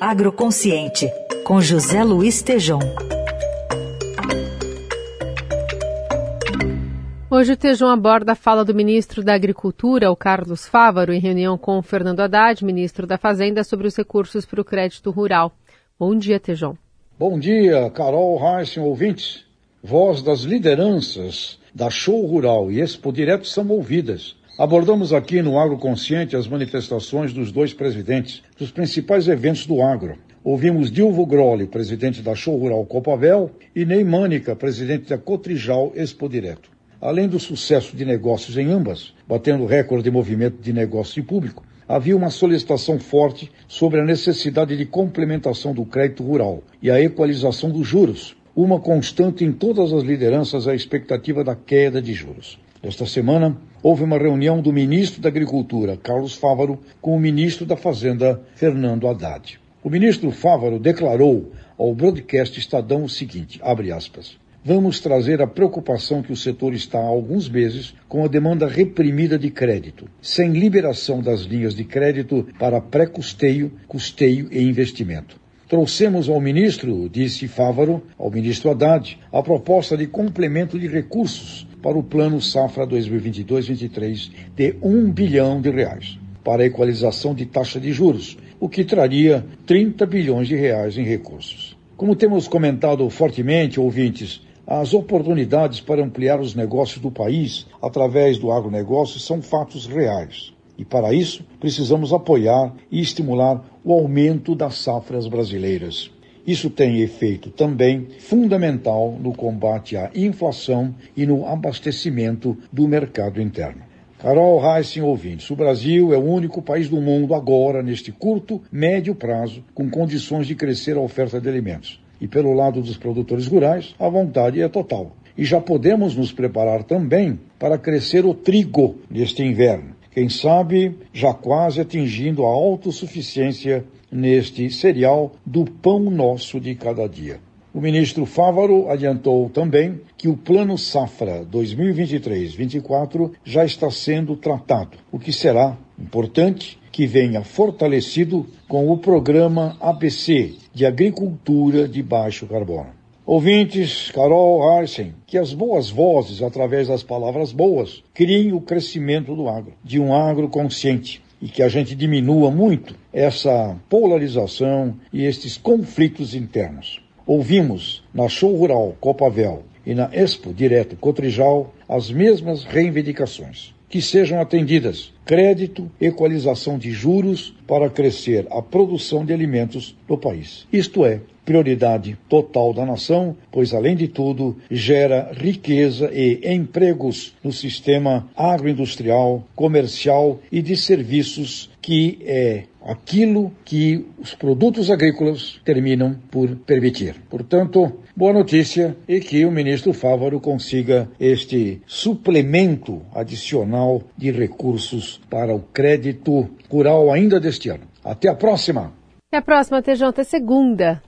Agroconsciente, com José Luiz Tejom. Hoje o Tejão aborda a fala do ministro da Agricultura, o Carlos Fávaro, em reunião com o Fernando Haddad, ministro da Fazenda, sobre os recursos para o crédito rural. Bom dia, Tejão. Bom dia, Carol Heissen, ouvintes. Voz das lideranças da Show Rural e Expo Direto são ouvidas. Abordamos aqui no Agro Consciente as manifestações dos dois presidentes dos principais eventos do agro. Ouvimos Dilvo Groli, presidente da Show Rural Copavel, e Ney Mânica, presidente da Cotrijal Expo Direto. Além do sucesso de negócios em ambas, batendo recorde de movimento de negócio em público, havia uma solicitação forte sobre a necessidade de complementação do crédito rural e a equalização dos juros. Uma constante em todas as lideranças a expectativa da queda de juros. Esta semana, houve uma reunião do ministro da Agricultura, Carlos Fávaro, com o ministro da Fazenda, Fernando Haddad. O ministro Fávaro declarou ao broadcast Estadão o seguinte, abre aspas, vamos trazer a preocupação que o setor está há alguns meses com a demanda reprimida de crédito, sem liberação das linhas de crédito para pré-custeio, custeio e investimento. Trouxemos ao ministro, disse Fávaro, ao ministro Haddad, a proposta de complemento de recursos para o Plano Safra 2022-23 de 1 bilhão de reais, para a equalização de taxa de juros, o que traria 30 bilhões de reais em recursos. Como temos comentado fortemente, ouvintes, as oportunidades para ampliar os negócios do país através do agronegócio são fatos reais. E para isso, precisamos apoiar e estimular o aumento das safras brasileiras. Isso tem efeito também fundamental no combate à inflação e no abastecimento do mercado interno. Carol Heissen, ouvintes, o Brasil é o único país do mundo agora, neste curto, médio prazo, com condições de crescer a oferta de alimentos. E pelo lado dos produtores rurais, a vontade é total. E já podemos nos preparar também para crescer o trigo neste inverno. Quem sabe já quase atingindo a autossuficiência neste cereal do pão nosso de cada dia. O ministro Fávaro adiantou também que o Plano Safra 2023-24 já está sendo tratado, o que será importante que venha fortalecido com o programa ABC de Agricultura de Baixo Carbono. Ouvintes, Carol Arsen, que as boas vozes, através das palavras boas, criem o crescimento do agro, de um agro consciente, e que a gente diminua muito essa polarização e estes conflitos internos. Ouvimos na Show Rural Copavel e na Expo Direto Cotrijal as mesmas reivindicações que sejam atendidas crédito, equalização de juros para crescer a produção de alimentos no país. Isto é, prioridade total da nação, pois, além de tudo, gera riqueza e empregos no sistema agroindustrial, comercial e de serviços, que é aquilo que os produtos agrícolas terminam por permitir. Portanto, boa notícia e que o ministro Fávaro consiga este suplemento adicional de recursos para o crédito rural ainda deste ano. Até a próxima! Até a próxima, TJ, segunda.